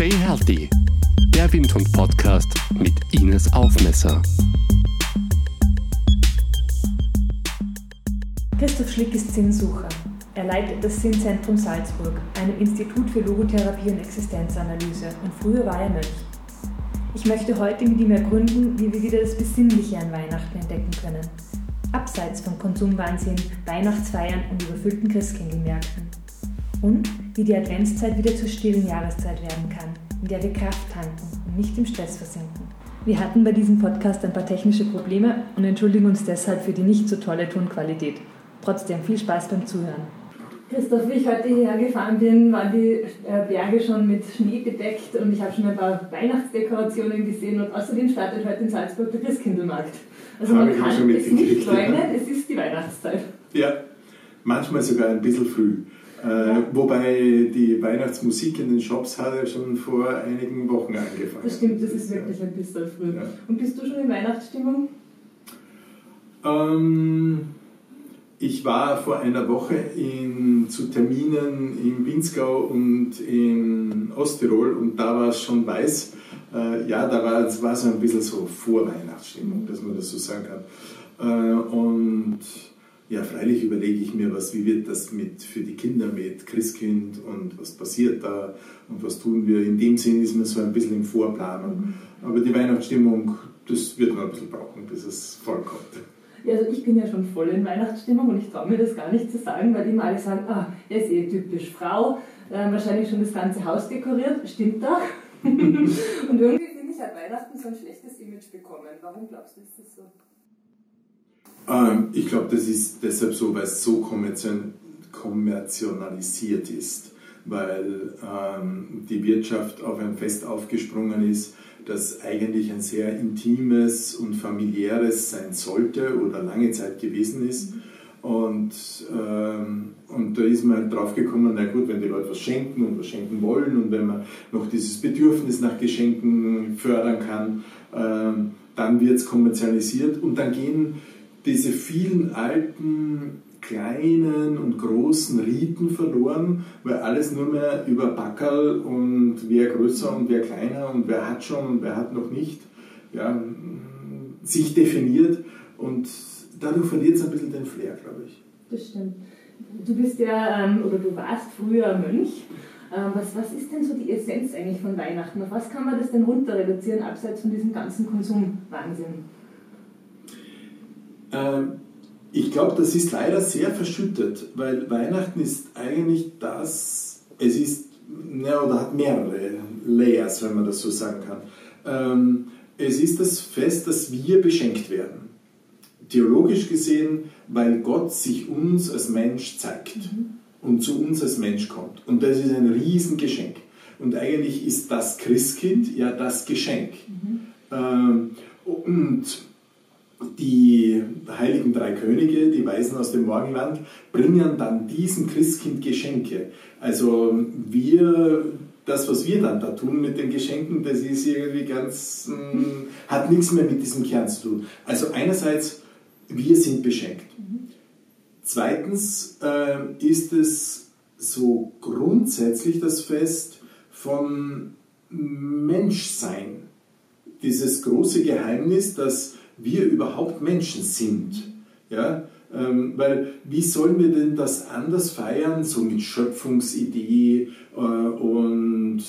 Stay Healthy, der Windhund-Podcast mit Ines Aufmesser. Christoph Schlick ist Sinnsucher. Er leitet das Sinnzentrum Salzburg, einem Institut für Logotherapie und Existenzanalyse, und früher war er Mönch. Ich möchte heute mit ihm ergründen, wie wir wieder das Besinnliche an Weihnachten entdecken können. Abseits vom Konsumwahnsinn, Weihnachtsfeiern und überfüllten Christkindlmärkten. Und wie die Adventszeit wieder zur stillen Jahreszeit werden kann, in der wir Kraft tanken und nicht im Stress versinken. Wir hatten bei diesem Podcast ein paar technische Probleme und entschuldigen uns deshalb für die nicht so tolle Tonqualität. Trotzdem viel Spaß beim Zuhören. Christoph, wie ich heute hierher gefahren bin, waren die äh, Berge schon mit Schnee bedeckt und ich habe schon ein paar Weihnachtsdekorationen gesehen und außerdem startet heute in Salzburg der Christkindlmarkt. Also man kann es nicht leugnen, es ist die Weihnachtszeit. Ja, manchmal sogar ein bisschen früh. Äh, wobei die Weihnachtsmusik in den Shops hat ja schon vor einigen Wochen angefangen. Das stimmt, das ist wirklich ein bisschen früh. Ja. Und bist du schon in Weihnachtsstimmung? Ähm, ich war vor einer Woche in, zu Terminen in Winzgau und in Osttirol und da war es schon weiß. Äh, ja, da war es war so ein bisschen so Vorweihnachtsstimmung, dass man das so sagen kann. Äh, und ja, freilich überlege ich mir, was, wie wird das mit, für die Kinder mit Christkind und was passiert da und was tun wir. In dem Sinn ist man so ein bisschen im Vorplanung. Aber die Weihnachtsstimmung, das wird noch ein bisschen brauchen, bis es vollkommt. Ja, also ich bin ja schon voll in Weihnachtsstimmung und ich traue mir das gar nicht zu sagen, weil immer alle sagen, ah, er ist eh typisch Frau, äh, wahrscheinlich schon das ganze Haus dekoriert, stimmt doch. und irgendwie finde ich, hat Weihnachten so ein schlechtes Image bekommen. Warum glaubst du, ist das so? Ähm, ich glaube, das ist deshalb so, weil es so kommerzialisiert ist, weil ähm, die Wirtschaft auf ein Fest aufgesprungen ist, das eigentlich ein sehr intimes und familiäres sein sollte oder lange Zeit gewesen ist. Und, ähm, und da ist man halt drauf gekommen, na gut, wenn die Leute was schenken und was schenken wollen und wenn man noch dieses Bedürfnis nach Geschenken fördern kann, ähm, dann wird es kommerzialisiert und dann gehen diese vielen alten kleinen und großen Riten verloren, weil alles nur mehr über Backerl und wer größer und wer kleiner und wer hat schon und wer hat noch nicht ja, sich definiert und dadurch verliert es ein bisschen den Flair, glaube ich. Das stimmt. Du bist ja, ähm, oder du warst früher Mönch. Ähm, was, was ist denn so die Essenz eigentlich von Weihnachten? Auf was kann man das denn runter reduzieren, abseits von diesem ganzen Konsumwahnsinn? Ähm, ich glaube, das ist leider sehr verschüttet, weil Weihnachten ist eigentlich das, es ist, ja, oder hat mehrere Layers, wenn man das so sagen kann. Ähm, es ist das Fest, dass wir beschenkt werden. Theologisch gesehen, weil Gott sich uns als Mensch zeigt mhm. und zu uns als Mensch kommt. Und das ist ein Riesengeschenk. Und eigentlich ist das Christkind ja das Geschenk. Mhm. Ähm, und die heiligen drei Könige, die Weisen aus dem Morgenland, bringen dann diesem Christkind Geschenke. Also wir, das, was wir dann da tun mit den Geschenken, das ist irgendwie ganz, mh, hm, hat nichts mehr mit diesem Kern zu tun. Also einerseits, wir sind beschenkt. Zweitens äh, ist es so grundsätzlich das Fest von Menschsein. Dieses große Geheimnis, dass wir überhaupt Menschen sind. Ja? Ähm, weil wie sollen wir denn das anders feiern, so mit Schöpfungsidee äh, und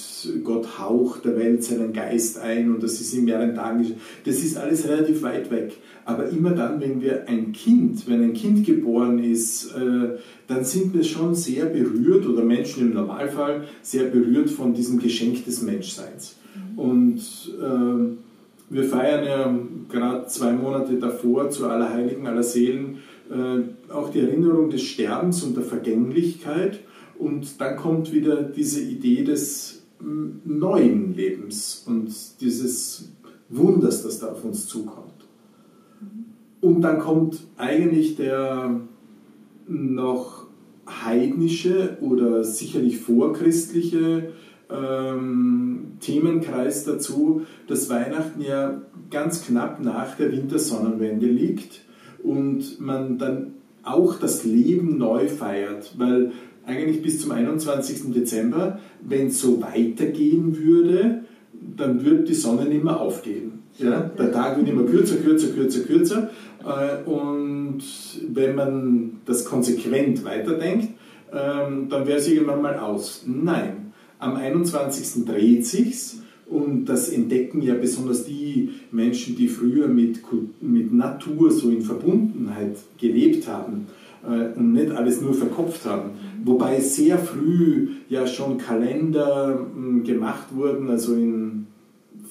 Gott haucht der Welt seinen Geist ein und das ist in mehreren Tagen. Das ist alles relativ weit weg. Aber immer dann, wenn wir ein Kind, wenn ein Kind geboren ist, äh, dann sind wir schon sehr berührt oder Menschen im Normalfall sehr berührt von diesem Geschenk des Menschseins. Und äh, wir feiern ja gerade zwei Monate davor zu Allerheiligen, aller Seelen äh, auch die Erinnerung des Sterbens und der Vergänglichkeit. Und dann kommt wieder diese Idee des neuen Lebens und dieses Wunders, das da auf uns zukommt. Und dann kommt eigentlich der noch heidnische oder sicherlich vorchristliche ähm, Themenkreis dazu, dass Weihnachten ja ganz knapp nach der Wintersonnenwende liegt und man dann auch das Leben neu feiert, weil eigentlich bis zum 21. Dezember, wenn es so weitergehen würde, dann würde die Sonne nicht mehr aufgehen. Ja? Der Tag wird immer kürzer, kürzer, kürzer, kürzer. Äh, und wenn man das konsequent weiterdenkt, ähm, dann wäre es irgendwann mal aus. Nein, am 21. dreht sich's und das entdecken ja besonders die Menschen, die früher mit, mit Natur so in Verbundenheit gelebt haben äh, und nicht alles nur verkopft haben. Wobei sehr früh ja schon Kalender hm, gemacht wurden, also in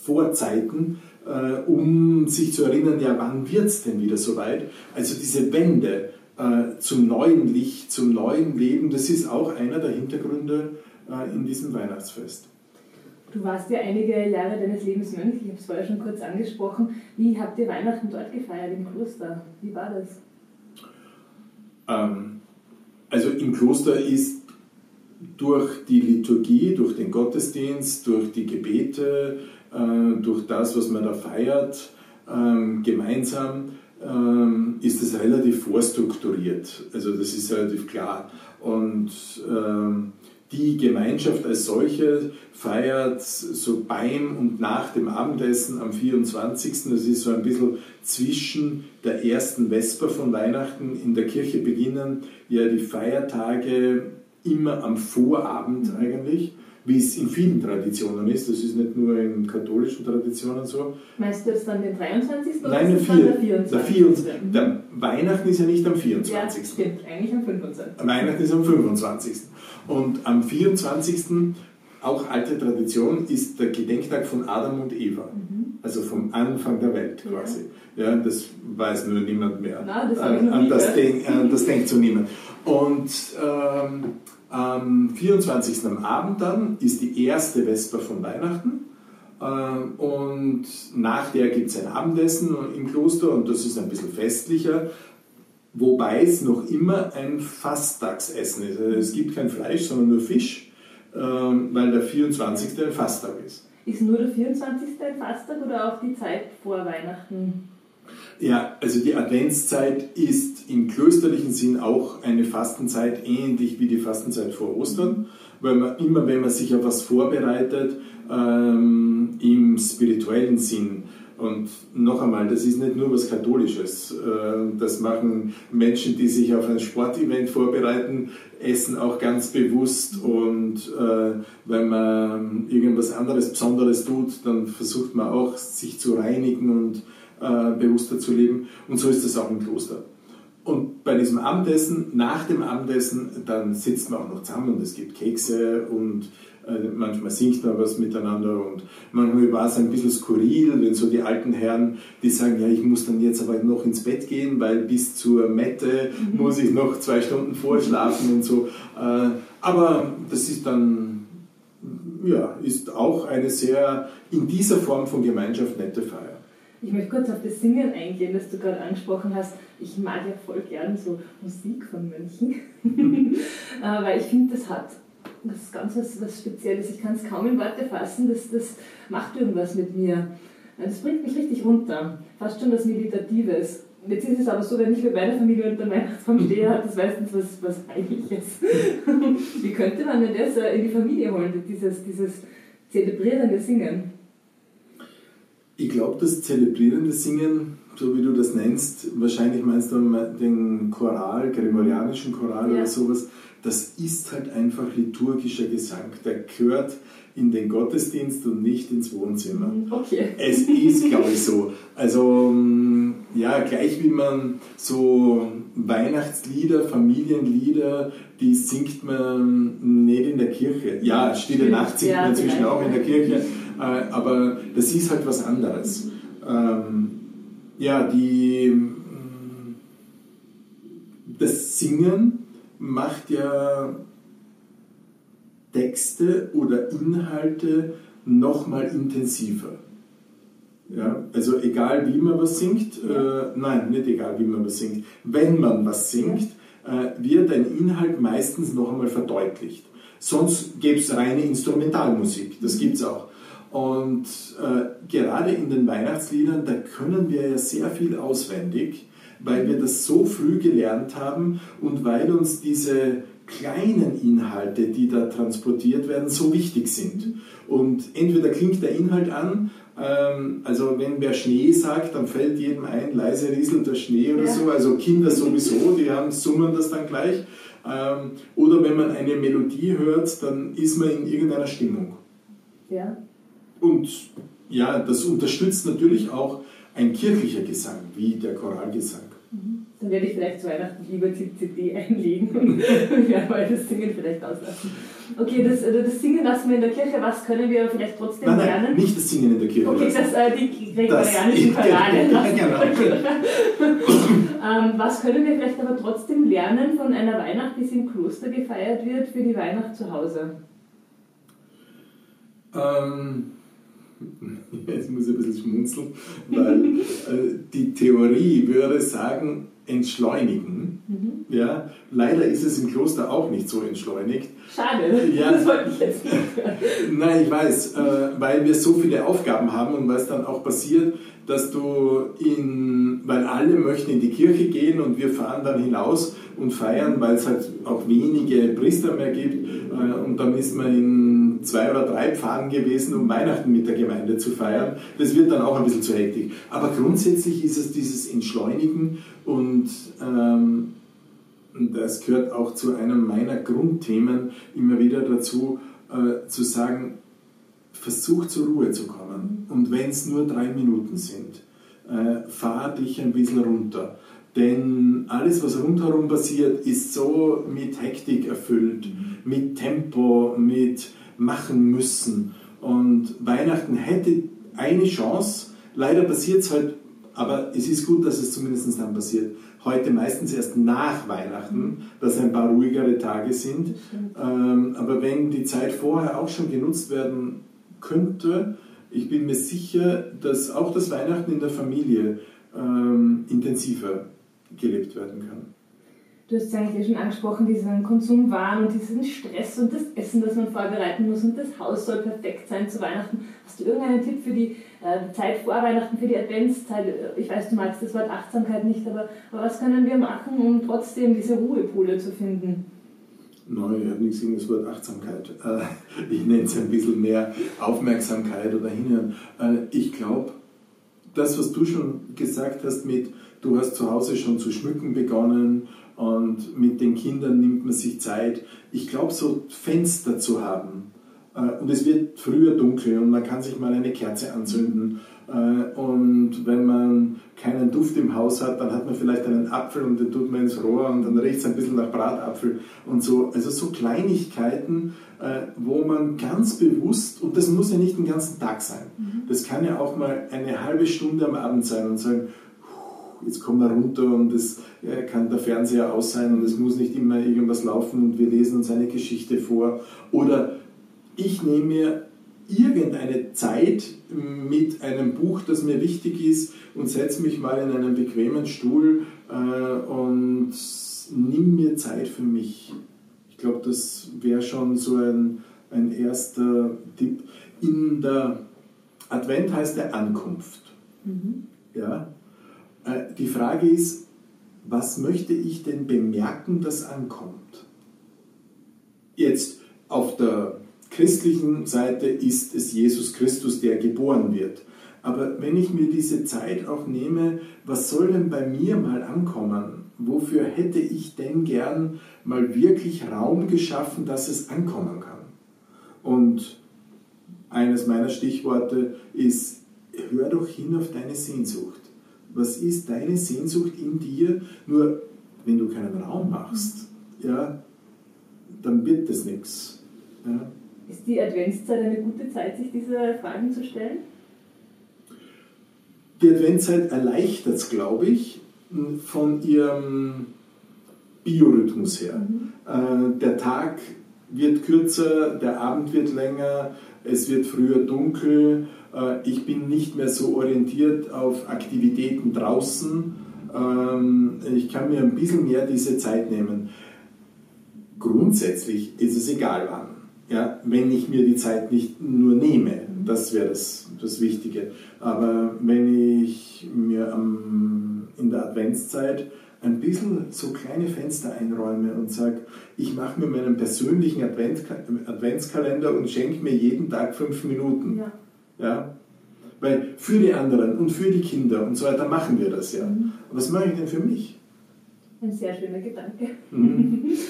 Vorzeiten, äh, um sich zu erinnern, ja, wann wird es denn wieder soweit? Also diese Wende äh, zum neuen Licht, zum neuen Leben, das ist auch einer der Hintergründe in diesem Weihnachtsfest. Du warst ja einige Jahre deines Lebens Mönch, ich habe es vorher schon kurz angesprochen. Wie habt ihr Weihnachten dort gefeiert, im Kloster? Wie war das? Ähm, also im Kloster ist durch die Liturgie, durch den Gottesdienst, durch die Gebete, äh, durch das, was man da feiert, ähm, gemeinsam, ähm, ist es relativ vorstrukturiert. Also das ist relativ klar. Und ähm, die Gemeinschaft als solche feiert so beim und nach dem Abendessen am 24. Das ist so ein bisschen zwischen der ersten Vesper von Weihnachten. In der Kirche beginnen ja die Feiertage immer am Vorabend eigentlich, wie es in vielen Traditionen ist. Das ist nicht nur in katholischen Traditionen so. Meinst du jetzt dann den 23. oder Nein, ist der 24. Der 24. Der Weihnachten ist ja nicht am 24. Ja, stimmt, eigentlich am 25. Weihnachten ist am 25. Und am 24. auch alte Tradition ist der Gedenktag von Adam und Eva. Mhm. Also vom Anfang der Welt quasi. Ja. ja das weiß nur niemand mehr. Nein, das, äh, an, das, denk, an das denkt so niemand. Und ähm, am 24. am Abend dann ist die erste Vesper von Weihnachten. Ähm, und nach der gibt es ein Abendessen im Kloster und das ist ein bisschen festlicher. Wobei es noch immer ein Fasttagsessen ist. Also es gibt kein Fleisch, sondern nur Fisch, ähm, weil der 24. ein Fasttag ist. Ist nur der 24. ein Fasttag oder auch die Zeit vor Weihnachten? Ja, also die Adventszeit ist im klösterlichen Sinn auch eine Fastenzeit, ähnlich wie die Fastenzeit vor Ostern, weil man immer, wenn man sich auf was vorbereitet, ähm, im spirituellen Sinn und noch einmal, das ist nicht nur was Katholisches. Äh, das machen Menschen, die sich auf ein Sportevent vorbereiten, essen auch ganz bewusst. Und äh, wenn man irgendwas anderes Besonderes tut, dann versucht man auch, sich zu reinigen und äh, bewusster zu leben. Und so ist das auch im Kloster. Und bei diesem Abendessen, nach dem Abendessen, dann sitzt man auch noch zusammen und es gibt Kekse und äh, manchmal singt man was miteinander und manchmal war es ein bisschen skurril, wenn so die alten Herren, die sagen, ja, ich muss dann jetzt aber noch ins Bett gehen, weil bis zur Mette mhm. muss ich noch zwei Stunden vorschlafen und so. Äh, aber das ist dann, ja, ist auch eine sehr, in dieser Form von Gemeinschaft nette Feier. Ich möchte kurz auf das Singen eingehen, das du gerade angesprochen hast. Ich mag ja voll gern so Musik von Mönchen, äh, weil ich finde, das hat das ganz was, was Spezielles. Ich kann es kaum in Worte fassen. Das, das macht irgendwas mit mir. Das bringt mich richtig runter. Fast schon was Meditatives. Jetzt ist es aber so, wenn ich mit meiner Familie unter Weihnachtsbaum stehe, hat das meistens was, was Heiliges. Wie könnte man denn das in die Familie holen, dieses, dieses zelebrierende Singen? Ich glaube, das zelebrierende Singen, so wie du das nennst, wahrscheinlich meinst du den Choral, gregorianischen Choral ja. oder sowas, das ist halt einfach liturgischer Gesang. Der gehört in den Gottesdienst und nicht ins Wohnzimmer. Mhm, okay. Es ist, glaube ich, so. Also, mm, ja, gleich wie man so Weihnachtslieder, Familienlieder, die singt man nicht in der Kirche. Ja, Stille Nacht singt ja, man inzwischen auch in der Kirche, äh, aber das ist halt was anderes. Ähm, ja, die, mm, das Singen macht ja Texte oder Inhalte nochmal intensiver. Ja, also egal wie man was singt, äh, nein, nicht egal wie man was singt, wenn man was singt, äh, wird ein Inhalt meistens noch einmal verdeutlicht. Sonst gäbe es reine Instrumentalmusik, das gibt es auch. Und äh, gerade in den Weihnachtsliedern, da können wir ja sehr viel auswendig weil wir das so früh gelernt haben und weil uns diese kleinen Inhalte, die da transportiert werden, so wichtig sind. Und entweder klingt der Inhalt an, ähm, also wenn wer Schnee sagt, dann fällt jedem ein, leise rieselt der Schnee oder ja. so, also Kinder sowieso, die haben, summen das dann gleich. Ähm, oder wenn man eine Melodie hört, dann ist man in irgendeiner Stimmung. Ja. Und ja, das unterstützt natürlich auch ein kirchlicher Gesang, wie der Choralgesang. Mhm. Dann werde ich vielleicht zu Weihnachten lieber CD einlegen und ja, mal das Singen vielleicht auslassen. Okay, das, äh, das Singen lassen wir in der Kirche. Was können wir vielleicht trotzdem nein, nein, lernen? Nicht das Singen in der Kirche. Okay, das, äh, die gregorianischen Chorale genau. ähm, Was können wir vielleicht aber trotzdem lernen von einer Weihnacht, die im Kloster gefeiert wird, für die Weihnacht zu Hause? Ähm, jetzt muss ich ein bisschen schmunzeln, weil äh, die Theorie würde sagen, entschleunigen. Mhm. Ja, leider ist es im Kloster auch nicht so entschleunigt. Schade, ja. das wollte ich jetzt nicht Nein, ich weiß, äh, weil wir so viele Aufgaben haben und weil es dann auch passiert, dass du in, weil alle möchten in die Kirche gehen und wir fahren dann hinaus und feiern, weil es halt auch wenige Priester mehr gibt äh, und dann ist man in zwei oder drei Pfaden gewesen, um Weihnachten mit der Gemeinde zu feiern. Das wird dann auch ein bisschen zu hektisch. Aber grundsätzlich ist es dieses Entschleunigen und ähm, das gehört auch zu einem meiner Grundthemen immer wieder dazu, äh, zu sagen, versuch zur Ruhe zu kommen. Und wenn es nur drei Minuten sind, äh, fahr dich ein bisschen runter. Denn alles, was rundherum passiert, ist so mit Hektik erfüllt, mit Tempo, mit machen müssen. Und Weihnachten hätte eine Chance, leider passiert es halt, aber es ist gut, dass es zumindest dann passiert. Heute meistens erst nach Weihnachten, dass ein paar ruhigere Tage sind. Ähm, aber wenn die Zeit vorher auch schon genutzt werden könnte, ich bin mir sicher, dass auch das Weihnachten in der Familie ähm, intensiver gelebt werden kann. Du hast es eigentlich schon angesprochen, diesen Konsumwahn und diesen Stress und das Essen, das man vorbereiten muss und das Haus soll perfekt sein zu Weihnachten. Hast du irgendeinen Tipp für die äh, Zeit vor Weihnachten, für die Adventszeit? Ich weiß, du magst das Wort Achtsamkeit nicht, aber, aber was können wir machen, um trotzdem diese Ruhepole zu finden? Nein, ich habe nichts gegen das Wort Achtsamkeit. Äh, ich nenne es ein bisschen mehr Aufmerksamkeit oder Hinhören. Äh, ich glaube, das, was du schon gesagt hast mit, du hast zu Hause schon zu schmücken begonnen und mit den Kindern nimmt man sich Zeit. Ich glaube, so Fenster zu haben. Äh, und es wird früher dunkel und man kann sich mal eine Kerze anzünden. Äh, und wenn man keinen Duft im Haus hat, dann hat man vielleicht einen Apfel und den tut man ins Rohr und dann riecht es ein bisschen nach Bratapfel und so. Also so Kleinigkeiten, äh, wo man ganz bewusst, und das muss ja nicht den ganzen Tag sein, mhm. das kann ja auch mal eine halbe Stunde am Abend sein und sagen, jetzt kommen wir runter und es kann der Fernseher aus sein und es muss nicht immer irgendwas laufen und wir lesen uns eine Geschichte vor. Oder ich nehme mir irgendeine Zeit mit einem Buch, das mir wichtig ist und setze mich mal in einen bequemen Stuhl äh, und nimm mir Zeit für mich. Ich glaube, das wäre schon so ein, ein erster Tipp. In der Advent heißt der Ankunft. Mhm. Ja? Äh, die Frage ist, was möchte ich denn bemerken, das ankommt? Jetzt auf der christlichen Seite ist es Jesus Christus, der geboren wird. Aber wenn ich mir diese Zeit auch nehme, was soll denn bei mir mal ankommen? Wofür hätte ich denn gern mal wirklich Raum geschaffen, dass es ankommen kann? Und eines meiner Stichworte ist, hör doch hin auf deine Sehnsucht. Was ist deine Sehnsucht in dir? Nur wenn du keinen Raum machst, ja, dann wird das nichts. Ja. Ist die Adventszeit eine gute Zeit, sich diese Fragen zu stellen? Die Adventszeit erleichtert es, glaube ich, von ihrem Biorhythmus her. Mhm. Äh, der Tag wird kürzer, der Abend wird länger, es wird früher dunkel, ich bin nicht mehr so orientiert auf Aktivitäten draußen. Ähm, ich kann mir ein bisschen mehr diese Zeit nehmen. Grundsätzlich ist es egal wann. Ja, wenn ich mir die Zeit nicht nur nehme, das wäre das, das Wichtige. Aber wenn ich mir am, in der Adventszeit ein bisschen so kleine Fenster einräume und sage, ich mache mir meinen persönlichen Advent, Adventskalender und schenke mir jeden Tag fünf Minuten. Ja. Ja. Weil für die anderen und für die Kinder und so weiter machen wir das ja. Mhm. Was mache ich denn für mich? Ein sehr schöner Gedanke. Mhm.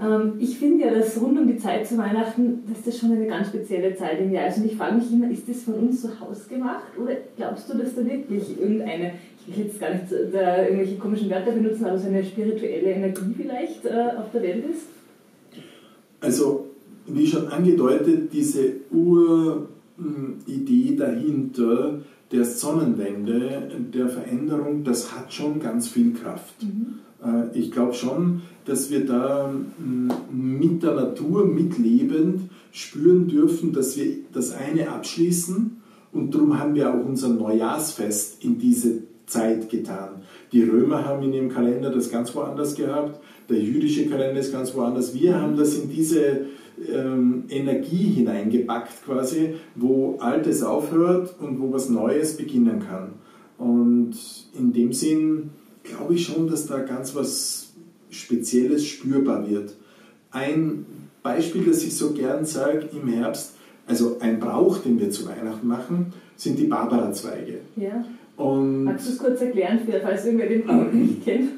Ähm, ich finde ja, dass rund um die Zeit zu Weihnachten, dass das schon eine ganz spezielle Zeit im Jahr ist. Und ich frage mich immer, ist das von uns zu Hause gemacht oder glaubst du, dass da wirklich irgendeine, ich will jetzt gar nicht da irgendwelche komischen Wörter benutzen, aber so eine spirituelle Energie vielleicht äh, auf der Welt ist? Also, wie schon angedeutet, diese Uridee dahinter, der Sonnenwende, der Veränderung, das hat schon ganz viel Kraft. Mhm. Äh, ich glaube schon, dass wir da mm, mit der Natur mitlebend spüren dürfen, dass wir das eine abschließen und darum haben wir auch unser Neujahrsfest in diese Zeit getan. Die Römer haben in ihrem Kalender das ganz woanders gehabt, der jüdische Kalender ist ganz woanders. Wir haben das in diese ähm, Energie hineingepackt quasi, wo Altes aufhört und wo was Neues beginnen kann. Und in dem Sinn glaube ich schon, dass da ganz was Spezielles spürbar wird. Ein Beispiel, das ich so gern sage im Herbst, also ein Brauch, den wir zu Weihnachten machen, sind die Barbara-Zweige. Ja. Und Magst du es kurz erklären, falls irgendwer den Brauch nicht kennt?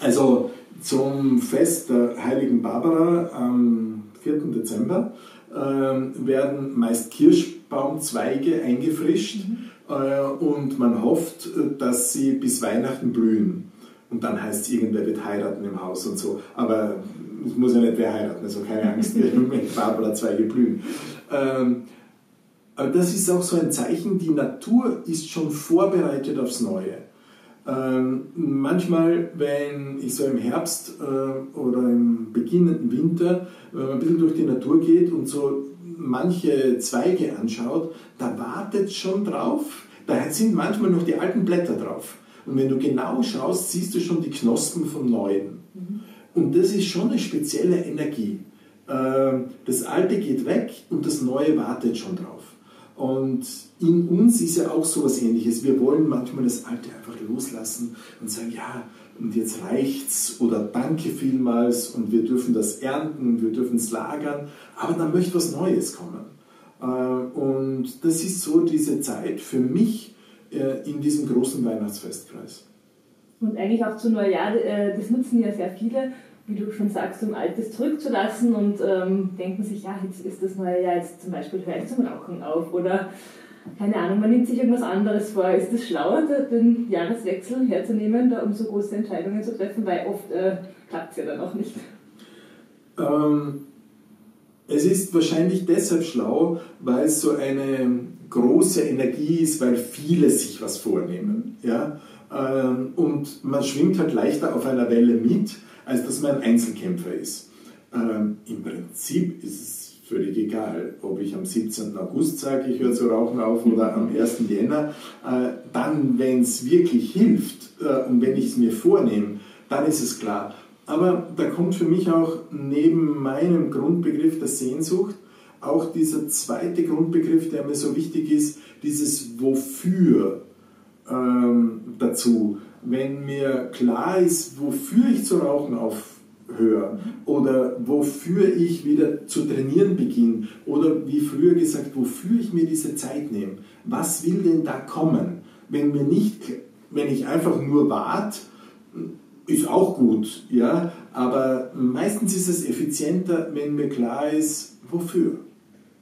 Also zum Fest der heiligen Barbara am 4. Dezember äh, werden meist Kirschbaumzweige eingefrischt mhm. äh, und man hofft, dass sie bis Weihnachten blühen und dann heißt es, irgendwer wird heiraten im Haus und so. Aber es muss ja nicht wer heiraten, also keine Angst, mit Barbara Zweige blühen. Ähm, aber das ist auch so ein Zeichen, die Natur ist schon vorbereitet aufs Neue. Ähm, manchmal, wenn ich so im Herbst äh, oder im beginnenden Winter, wenn man ein bisschen durch die Natur geht und so manche Zweige anschaut, da wartet schon drauf, da sind manchmal noch die alten Blätter drauf. Und wenn du genau schaust, siehst du schon die Knospen vom Neuen. Mhm. Und das ist schon eine spezielle Energie. Ähm, das Alte geht weg und das Neue wartet schon drauf. Und in uns ist ja auch so etwas ähnliches. Wir wollen manchmal das Alte einfach loslassen und sagen, ja, und jetzt reicht's oder danke vielmals und wir dürfen das ernten wir dürfen es lagern, aber dann möchte was Neues kommen. Äh, und das ist so diese Zeit für mich, äh, in diesem großen Weihnachtsfestkreis. Und eigentlich auch zu Neujahr, äh, das nutzen ja sehr viele, wie du schon sagst, um Altes zurückzulassen und ähm, denken sich, ja, jetzt ist das neue Jahr, jetzt zum Beispiel höre ich zum Rauchen auf oder keine Ahnung, man nimmt sich irgendwas anderes vor. Ist es schlauer, den Jahreswechsel herzunehmen, da, um so große Entscheidungen zu treffen, weil oft äh, klappt es ja dann auch nicht? Ähm, es ist wahrscheinlich deshalb schlau, weil es so eine große Energie ist, weil viele sich was vornehmen. Ja? Ähm, und man schwingt halt leichter auf einer Welle mit, als dass man ein Einzelkämpfer ist. Ähm, Im Prinzip ist es völlig egal, ob ich am 17. August sage, ich höre zu rauchen auf oder am 1. Jänner. Äh, dann, wenn es wirklich hilft äh, und wenn ich es mir vornehme, dann ist es klar. Aber da kommt für mich auch neben meinem Grundbegriff der Sehnsucht auch dieser zweite Grundbegriff, der mir so wichtig ist, dieses Wofür ähm, dazu. Wenn mir klar ist, wofür ich zu rauchen aufhöre oder wofür ich wieder zu trainieren beginne oder wie früher gesagt, wofür ich mir diese Zeit nehme, was will denn da kommen? Wenn mir nicht, wenn ich einfach nur warte, ist auch gut, ja, aber meistens ist es effizienter, wenn mir klar ist, wofür.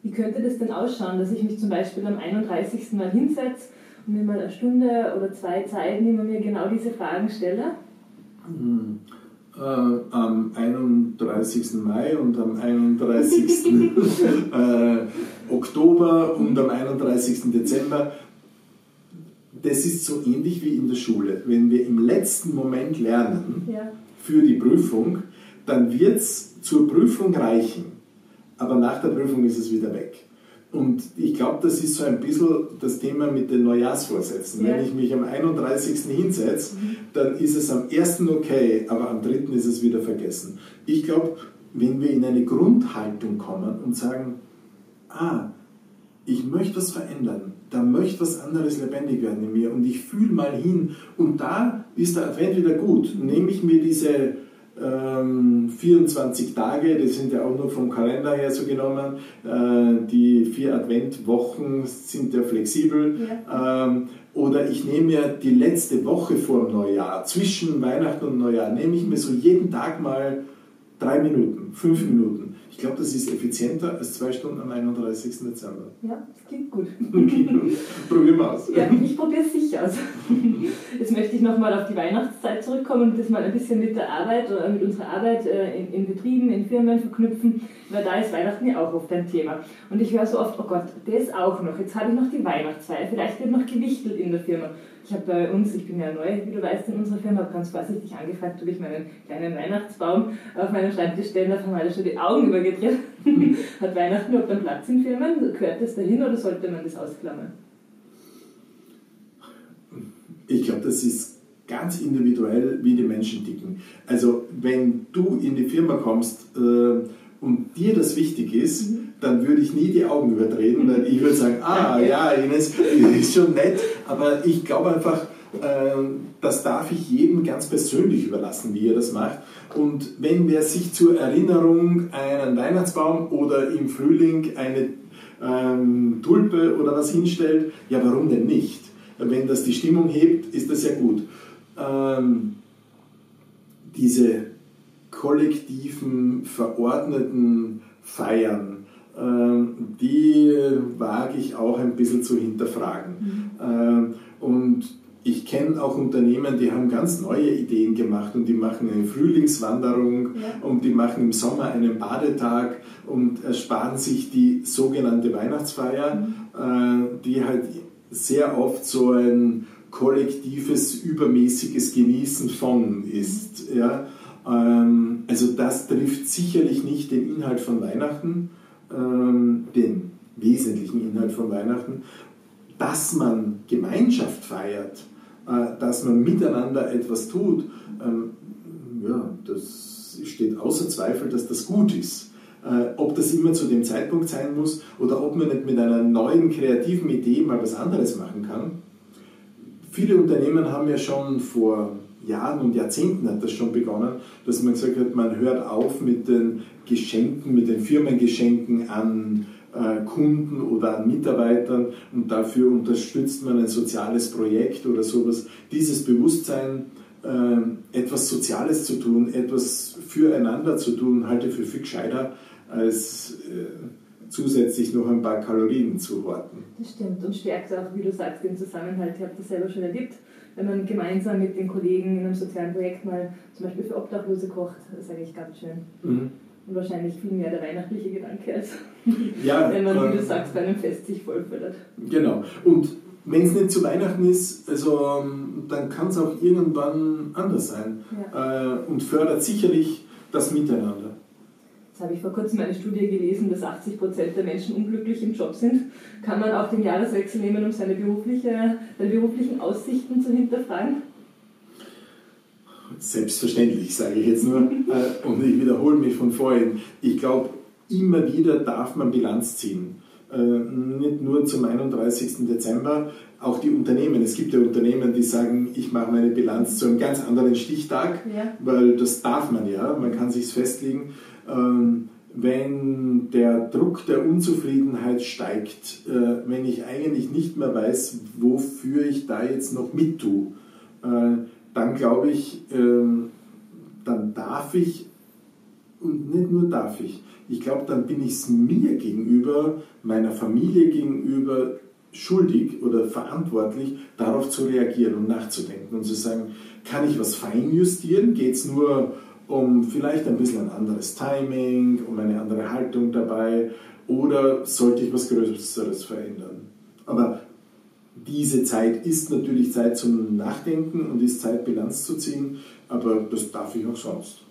Wie könnte das denn ausschauen, dass ich mich zum Beispiel am 31. mal hinsetze und mir mal eine Stunde oder zwei Zeit nehme und mir genau diese Fragen stelle? Hm. Äh, am 31. Mai und am 31. äh, Oktober und am 31. Dezember. Das ist so ähnlich wie in der Schule. Wenn wir im letzten Moment lernen ja. für die Prüfung, dann wird es zur Prüfung reichen aber nach der Prüfung ist es wieder weg. Und ich glaube, das ist so ein bisschen das Thema mit den Neujahrsvorsätzen. Ja. Wenn ich mich am 31. hinsetze, mhm. dann ist es am 1. okay, aber am 3. ist es wieder vergessen. Ich glaube, wenn wir in eine Grundhaltung kommen und sagen, ah, ich möchte was verändern, da möchte was anderes lebendig werden in mir und ich fühle mal hin und da ist der Advent wieder gut. Nehme ich mir diese 24 Tage, die sind ja auch nur vom Kalender her so genommen, äh, die vier Adventwochen sind ja flexibel. Ja. Ähm, oder ich nehme mir die letzte Woche vor dem Neujahr, zwischen Weihnachten und Neujahr, nehme ich mir so jeden Tag mal drei Minuten, fünf Minuten glaube, das ist effizienter als zwei Stunden am 31. Dezember. Ja, das klingt gut. Probieren wir aus. Ja, ich probiere es sicher aus. Jetzt möchte ich nochmal auf die Weihnachtszeit zurückkommen und das mal ein bisschen mit der Arbeit oder mit unserer Arbeit äh, in, in Betrieben, in Firmen verknüpfen, weil da ist Weihnachten ja auch oft ein Thema. Und ich höre so oft, oh Gott, der ist auch noch, jetzt habe ich noch die Weihnachtsfeier, vielleicht wird noch gewichtelt in der Firma. Ich habe bei uns, ich bin ja neu, wie du weißt, in unserer Firma, habe ganz vorsichtig angefragt, ob ich meinen kleinen Weihnachtsbaum auf meinen Schreibtisch stellen darf, haben alle schon die Augen übergedreht. Hat Weihnachten überhaupt einen Platz in Firmen? Gehört das dahin oder sollte man das ausklammern? Ich glaube, das ist ganz individuell, wie die Menschen ticken. Also, wenn du in die Firma kommst äh, und dir das wichtig ist, mhm dann würde ich nie die Augen überdrehen, weil ich würde sagen, ah ja, Ines, ist schon nett, aber ich glaube einfach, ähm, das darf ich jedem ganz persönlich überlassen, wie er das macht. Und wenn wer sich zur Erinnerung einen Weihnachtsbaum oder im Frühling eine ähm, Tulpe oder was hinstellt, ja, warum denn nicht? Wenn das die Stimmung hebt, ist das ja gut. Ähm, diese kollektiven, verordneten Feiern, ähm, die wage ich auch ein bisschen zu hinterfragen. Mhm. Ähm, und ich kenne auch Unternehmen, die haben ganz neue Ideen gemacht und die machen eine Frühlingswanderung ja. und die machen im Sommer einen Badetag und ersparen sich die sogenannte Weihnachtsfeier, mhm. Äh, die halt sehr oft so ein kollektives, übermäßiges Genießen von ist. Ja? Ähm, also das trifft sicherlich nicht den Inhalt von Weihnachten ähm, den wesentlichen Inhalt von Weihnachten, dass man Gemeinschaft feiert, äh, dass man miteinander etwas tut, ähm, ja, das steht außer Zweifel, dass das gut ist. Äh, ob das immer zu dem Zeitpunkt sein muss oder ob man nicht mit einer neuen kreativen Idee mal was anderes machen kann. Viele Unternehmen haben ja schon vor Jahren und Jahrzehnten hat das schon begonnen, dass man gesagt hat, man hört auf mit den Geschenken, mit den Firmengeschenken an äh, Kunden oder an Mitarbeitern und dafür unterstützt man ein soziales Projekt oder sowas. Dieses Bewusstsein, äh, etwas Soziales zu tun, etwas füreinander zu tun, halte ich für viel gescheiter als äh, zusätzlich noch ein paar Kalorien zu horten. Das stimmt und stärkt auch, wie du sagst, den Zusammenhalt. Ich habe das selber schon erlebt wenn man gemeinsam mit den Kollegen in einem sozialen Projekt mal zum Beispiel für Obdachlose kocht, das ist eigentlich ganz schön. Mhm. Und wahrscheinlich viel mehr der weihnachtliche Gedanke, als ja, wenn man, wie du sagst, bei einem Fest sich vollfüllt. Genau. Und wenn es nicht zu Weihnachten ist, also, ähm, dann kann es auch irgendwann anders sein. Ja. Äh, und fördert sicherlich das Miteinander. Jetzt habe ich vor kurzem eine Studie gelesen, dass 80 Prozent der Menschen unglücklich im Job sind. Kann man auch den Jahreswechsel nehmen, um seine, berufliche, seine beruflichen Aussichten zu hinterfragen? Selbstverständlich, sage ich jetzt nur. Äh, und ich wiederhole mich von vorhin. Ich glaube, immer wieder darf man Bilanz ziehen. Äh, nicht nur zum 31. Dezember, auch die Unternehmen. Es gibt ja Unternehmen, die sagen, ich mache meine Bilanz zu einem ganz anderen Stichtag, ja. weil das darf man ja, man kann sich festlegen. Ähm, wenn der Druck der Unzufriedenheit steigt, äh, wenn ich eigentlich nicht mehr weiß, wofür ich da jetzt noch mit tue, äh, dann glaube ich, ähm, dann darf ich, und nicht nur darf ich, ich glaube, dann bin ich es mir gegenüber, meiner Familie gegenüber schuldig oder verantwortlich, darauf zu reagieren und nachzudenken und zu sagen, kann ich was feinjustieren? Geht es nur um vielleicht ein bisschen ein anderes Timing, um eine andere Haltung dabei oder sollte ich was Größeres verändern? Aber diese Zeit ist natürlich Zeit zum Nachdenken und ist Zeit, Bilanz zu ziehen, aber das darf ich auch sonst.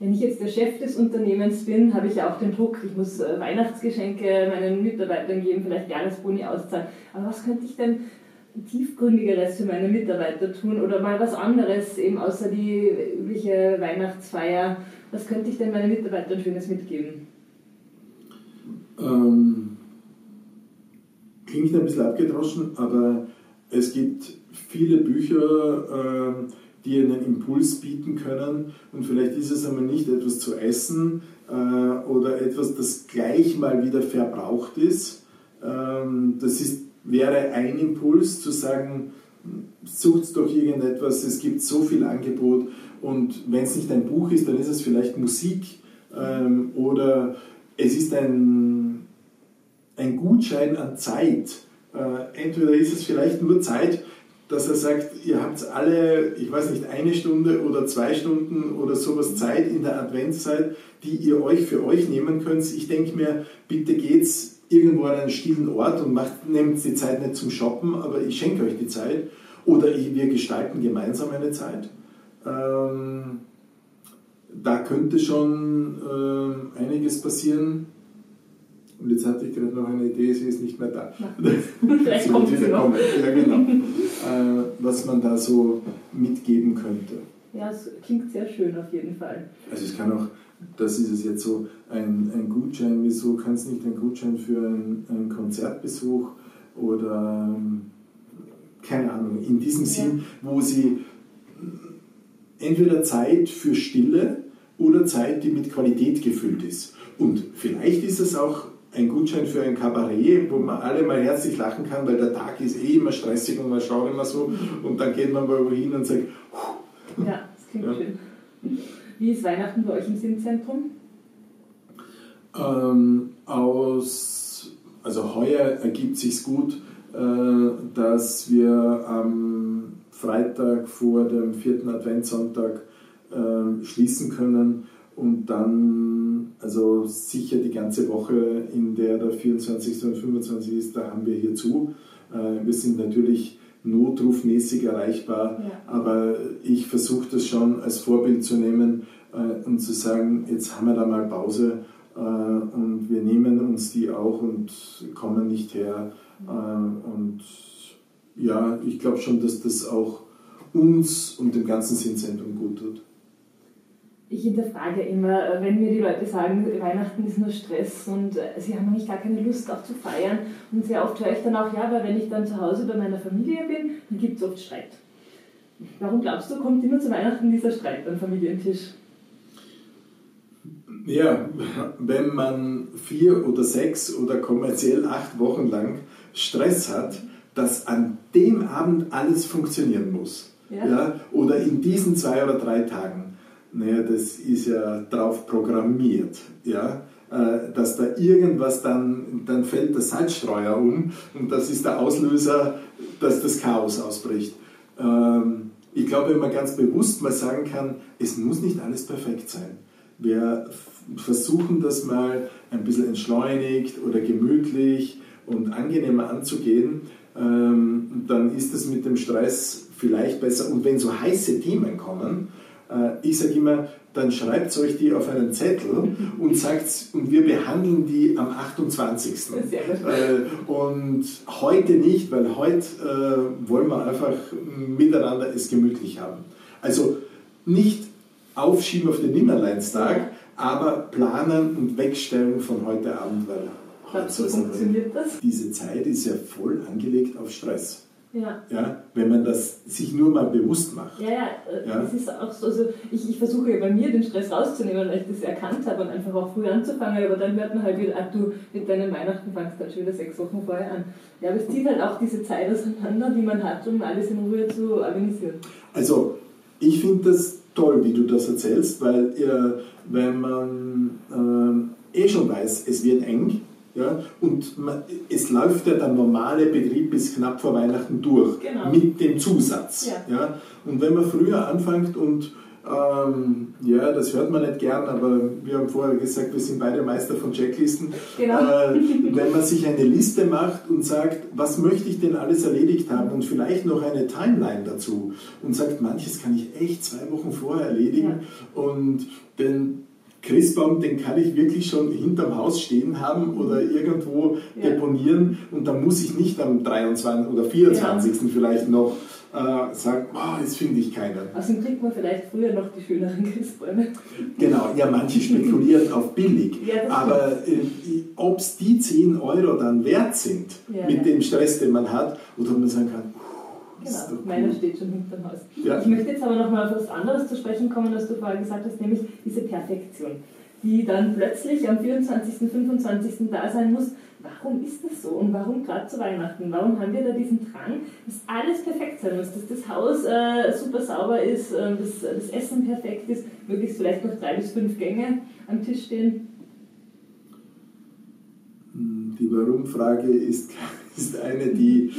Wenn ich jetzt der Chef des Unternehmens bin, habe ich ja auch den Druck, ich muss äh, Weihnachtsgeschenke meinen Mitarbeitern geben, vielleicht Jahresboni auszahlen. Aber was könnte ich denn tiefgründigeres für meine Mitarbeiter tun oder mal was anderes, eben außer die übliche Weihnachtsfeier? Was könnte ich denn meinen Mitarbeitern Schönes mitgeben? Ähm, klingt ein bisschen abgedroschen, aber es gibt viele Bücher, äh, die einen Impuls bieten können. Und vielleicht ist es einmal nicht etwas zu essen äh, oder etwas, das gleich mal wieder verbraucht ist. Ähm, das ist, wäre ein Impuls zu sagen, sucht doch irgendetwas, es gibt so viel Angebot und wenn es nicht ein Buch ist, dann ist es vielleicht Musik ähm, oder es ist ein, ein Gutschein an Zeit. Äh, entweder ist es vielleicht nur Zeit, dass er sagt, ihr habt alle, ich weiß nicht, eine Stunde oder zwei Stunden oder sowas Zeit in der Adventszeit, die ihr euch für euch nehmen könnt. Ich denke mir, bitte geht's irgendwo an einen stillen Ort und macht, nehmt die Zeit nicht zum Shoppen, aber ich schenke euch die Zeit. Oder wir gestalten gemeinsam eine Zeit. Ähm, da könnte schon äh, einiges passieren. Und jetzt hatte ich gerade noch eine Idee, sie ist nicht mehr da. Vielleicht kommt sie noch. Ja, genau. äh, was man da so mitgeben könnte. Ja, es klingt sehr schön auf jeden Fall. Also es kann auch, das ist es jetzt so, ein, ein Gutschein, wieso kann es nicht ein Gutschein für einen, einen Konzertbesuch oder keine Ahnung, in diesem ja. Sinn, wo sie entweder Zeit für Stille oder Zeit, die mit Qualität gefüllt ist. Und vielleicht ist es auch ein Gutschein für ein Kabarett, wo man alle mal herzlich lachen kann, weil der Tag ist eh immer stressig und man schaut immer so und dann geht man mal wohin und sagt, Puh. ja, das klingt ja. schön. Wie ist Weihnachten bei euch im Sinnzentrum? Ähm, aus, also heuer ergibt sich gut, äh, dass wir am Freitag vor dem vierten Adventssonntag äh, schließen können und dann, also sicher die ganze Woche, in der der 24. und 25. ist, da haben wir hier zu. Äh, wir sind natürlich notrufmäßig erreichbar, ja. aber ich versuche das schon als Vorbild zu nehmen äh, und zu sagen, jetzt haben wir da mal Pause äh, und wir nehmen uns die auch und kommen nicht her. Mhm. und ja, ich glaube schon, dass das auch uns und dem ganzen Sinnzentrum gut tut ich hinterfrage immer, äh, wenn mir die Leute sagen, Weihnachten ist nur Stress und äh, sie haben eigentlich gar keine Lust auch zu feiern. Und sehr oft höre ich dann auch, ja, weil wenn ich dann zu Hause bei meiner Familie bin, dann gibt es oft Streit. Warum glaubst du, kommt immer zu Weihnachten dieser Streit am Familientisch? Ja, wenn man vier oder sechs oder kommerziell acht Wochen lang Stress hat, dass an dem Abend alles funktionieren muss. Ja. ja. oder in diesen zwei oder drei Tagen naja, das ist ja drauf programmiert, ja, äh, dass da irgendwas dann, dann fällt der Salzstreuer um und das ist der Auslöser, dass das Chaos ausbricht. Ähm, ich glaube, wenn man ganz bewusst mal sagen kann, es muss nicht alles perfekt sein. Wir versuchen das mal ein bisschen entschleunigt oder gemütlich und angenehmer anzugehen, ähm, dann ist es mit dem Stress vielleicht besser. Und wenn so heiße Themen kommen, ich sage immer, dann schreibt euch die auf einen Zettel und sagt, und wir behandeln die am 28. Äh, und heute nicht, weil heute äh, wollen wir einfach miteinander es gemütlich haben. Also nicht aufschieben auf den Nimmerleinstag, aber planen und wegstellen von heute Abend, weil heute so funktioniert das. Diese Zeit ist ja voll angelegt auf Stress. Ja. ja. Wenn man das sich nur mal bewusst macht. Ja, ja, äh, ja. das ist auch so. Also ich, ich versuche bei mir den Stress rauszunehmen, weil ich das erkannt habe und einfach auch früh anzufangen, aber dann hört man halt wieder, ach du, mit deinen Weihnachten fangst halt schon wieder sechs Wochen vorher an. Ja, aber es zieht halt auch diese Zeit auseinander, die man hat, um alles in Ruhe zu organisieren. Also, ich finde das toll, wie du das erzählst, weil ihr, wenn man äh, eh schon weiß, es wird eng, ja? Und man, es läuft ja der normale Betrieb bis knapp vor Weihnachten durch genau. mit dem Zusatz. Ja. Ja? Und wenn man früher anfängt und ähm, ja, das hört man nicht gern, aber wir haben vorher gesagt, wir sind beide Meister von Checklisten. Genau. Äh, wenn man sich eine Liste macht und sagt, was möchte ich denn alles erledigt haben und vielleicht noch eine Timeline dazu und sagt, manches kann ich echt zwei Wochen vorher erledigen ja. und den Christbaum, den kann ich wirklich schon hinterm Haus stehen haben oder irgendwo ja. deponieren und dann muss ich nicht am 23. oder 24. Ja. vielleicht noch äh, sagen, oh, jetzt finde ich keinen. Außerdem kriegt man vielleicht früher noch die schöneren Christbäume. Genau, ja, manche spekulieren auf billig, ja, aber äh, ob es die 10 Euro dann wert sind mit dem Stress, den man hat, oder ob man sagen kann, Genau, meiner steht schon hinterm Haus. Ja. Ich möchte jetzt aber nochmal auf etwas anderes zu sprechen kommen, was du vorher gesagt hast, nämlich diese Perfektion, die dann plötzlich am 24., 25. da sein muss. Warum ist das so und warum gerade zu Weihnachten? Warum haben wir da diesen Drang, dass alles perfekt sein muss, dass das Haus äh, super sauber ist, äh, dass das Essen perfekt ist, möglichst vielleicht noch drei bis fünf Gänge am Tisch stehen? Die Warum-Frage ist, ist eine, die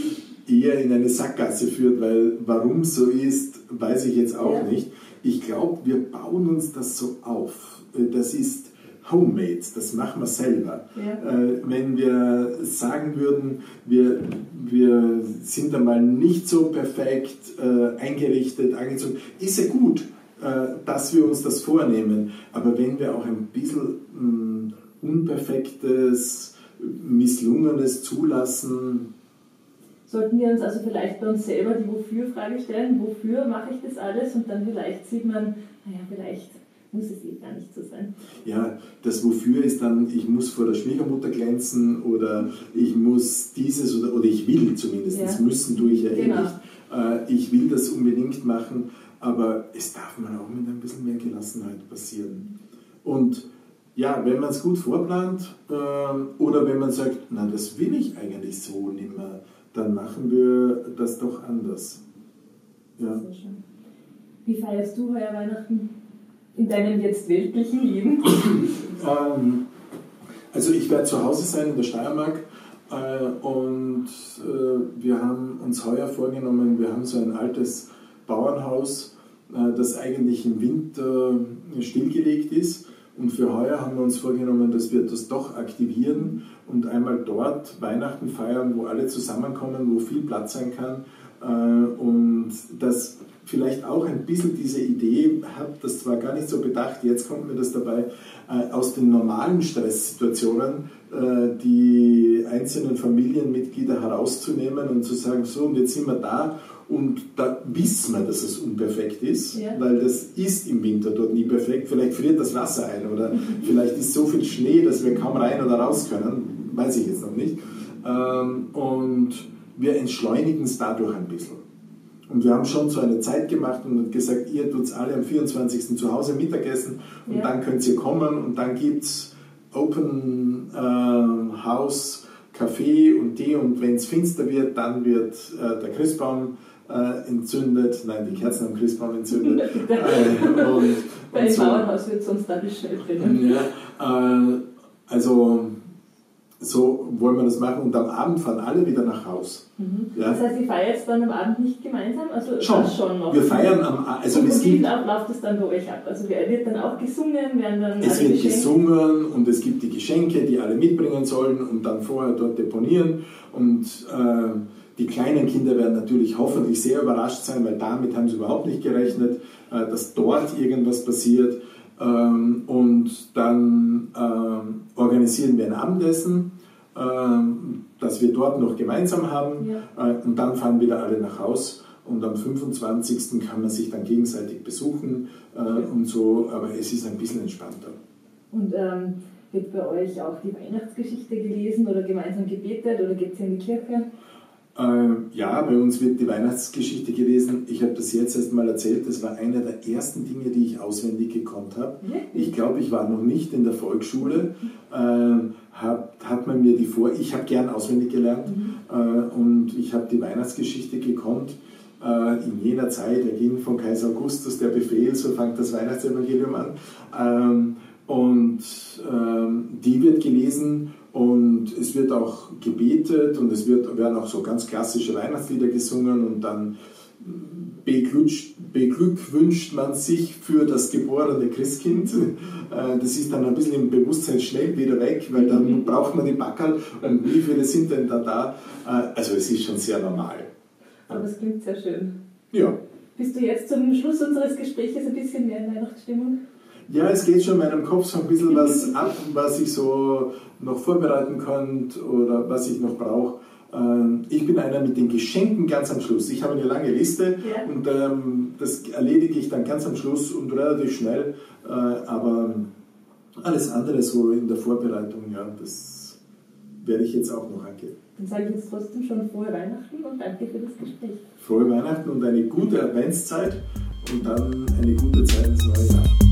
eher in eine Sackgasse führt, weil warum so ist, weiß ich jetzt auch Ja. nicht. Ich glaube, wir bauen uns das so auf. Das ist homemade, das machen wir selber. Ja. Äh, wenn wir sagen würden, wir, wir sind einmal nicht so perfekt äh, eingerichtet, angezogen, ist ja gut, äh, dass wir uns das vornehmen. Aber wenn wir auch ein bisschen mh, unperfektes, misslungenes zulassen, Sollten wir uns also vielleicht bei uns selber die Wofür-Frage stellen, wofür mache ich das alles? Und dann vielleicht sieht man, naja, vielleicht muss es eh gar nicht so sein. Ja, das Wofür ist dann, ich muss vor der Schwiegermutter glänzen oder ich muss dieses oder, oder ich will zumindest, Ja. müssen tue ich ja eh Genau. nicht. Äh, ich will das unbedingt machen, aber es darf man auch mit ein bisschen mehr Gelassenheit passieren. Und ja, wenn man es gut vorplant äh, oder wenn man sagt, na, das will ich eigentlich so nicht mehr, dann machen wir das doch anders. Ja. Wie feierst du heuer Weihnachten? In deinem jetzt weltlichen Leben? Ähm, also ich werde zu Hause sein in der Steiermark äh, und äh, wir haben uns heuer vorgenommen, wir haben so ein altes Bauernhaus, äh, das eigentlich im Winter stillgelegt ist. Und für heuer haben wir uns vorgenommen, dass wir das doch aktivieren und einmal dort Weihnachten feiern, wo alle zusammenkommen, wo viel Platz sein kann. Äh, Und das vielleicht auch ein bisschen diese Idee habe, das zwar gar nicht so bedacht, jetzt kommt mir das dabei, äh, aus den normalen Stresssituationen äh, die einzelnen Familienmitglieder herauszunehmen und zu sagen, so und jetzt sind wir da und da wissen wir, dass es unperfekt ist, Ja. weil das ist im Winter dort nie perfekt. Vielleicht friert das Wasser ein oder vielleicht ist so viel Schnee, dass wir kaum rein oder raus können, weiß ich jetzt noch nicht. Ähm, Und wir entschleunigen es dadurch ein bisschen. Und wir haben schon so eine Zeit gemacht und gesagt, ihr tut alle am 24. zu Hause Mittagessen und Ja. dann könnt ihr kommen und dann gibt es Open ähm, House, Kaffee und Tee und wenn es finster wird, dann wird äh, der Christbaum äh, entzündet, nein, die Kerzen am Christbaum entzündet. äh, und, Bei und so. Bauernhaus wird sonst alles schnell drinnen. Ja, äh, also so wollen wir das machen und am Abend fahren alle wieder nach Haus. Ja. Das heißt, ihr feiert jetzt dann am Abend nicht gemeinsam? Also Schon. schon noch. Wir feiern am A- also und es gibt läuft es dann bei euch ab? Also wird dann auch gesungen? Werden dann Es wird Geschenke- gesungen und es gibt die Geschenke, die alle mitbringen sollen und dann vorher dort deponieren. Und äh, die kleinen Kinder werden natürlich hoffentlich sehr überrascht sein, weil damit haben sie überhaupt nicht gerechnet, äh, dass dort irgendwas passiert. Ähm, und dann ähm, organisieren wir ein Abendessen, ähm, das wir dort noch gemeinsam haben. Äh, und dann fahren wieder alle nach Haus. Und am 25. kann man sich dann gegenseitig besuchen äh, und so, aber es ist ein bisschen entspannter. Und ähm, wird bei euch auch die Weihnachtsgeschichte gelesen oder gemeinsam gebetet oder geht ihr in die Kirche? Äh, ja, bei uns wird die Weihnachtsgeschichte gelesen. Ich habe das jetzt erst mal erzählt. Das war einer der ersten Dinge, die ich auswendig gekonnt habe. Ich glaube, ich war noch nicht in der Volksschule. Äh, hat, hat man mir die vor. Ich habe gern auswendig gelernt äh, und ich habe die Weihnachtsgeschichte gekonnt. Äh, in jener Zeit erging von Kaiser Augustus der Befehl, so fängt das Weihnachtsevangelium an. Ähm, und ähm, die wird gelesen und es wird auch gebetet und es wird, werden auch so ganz klassische Weihnachtslieder gesungen und dann beglückwünscht man sich für das geborene Christkind. Äh, Das ist dann ein bisschen im Bewusstsein schnell wieder weg, weil dann braucht man die Backerl und wie viele sind denn da da? Äh, Also es ist schon sehr normal. Aber das klingt sehr schön. Ja. Bist du jetzt zum Schluss unseres Gesprächs ein bisschen mehr in Weihnachtsstimmung? Ja, es geht schon in meinem Kopf so ein bisschen was ab, was ich so noch vorbereiten könnte oder was ich noch brauche. Ähm, Ich bin einer mit den Geschenken ganz am Schluss. Ich habe eine lange Liste Ja. und ähm, das erledige ich dann ganz am Schluss und relativ schnell. Äh, aber alles andere so in der Vorbereitung, ja, das werde ich jetzt auch noch angehen. Dann sage ich jetzt trotzdem schon frohe Weihnachten und danke für das Gespräch. Frohe Weihnachten und eine gute Adventszeit und dann eine gute Zeit ins neue Jahr.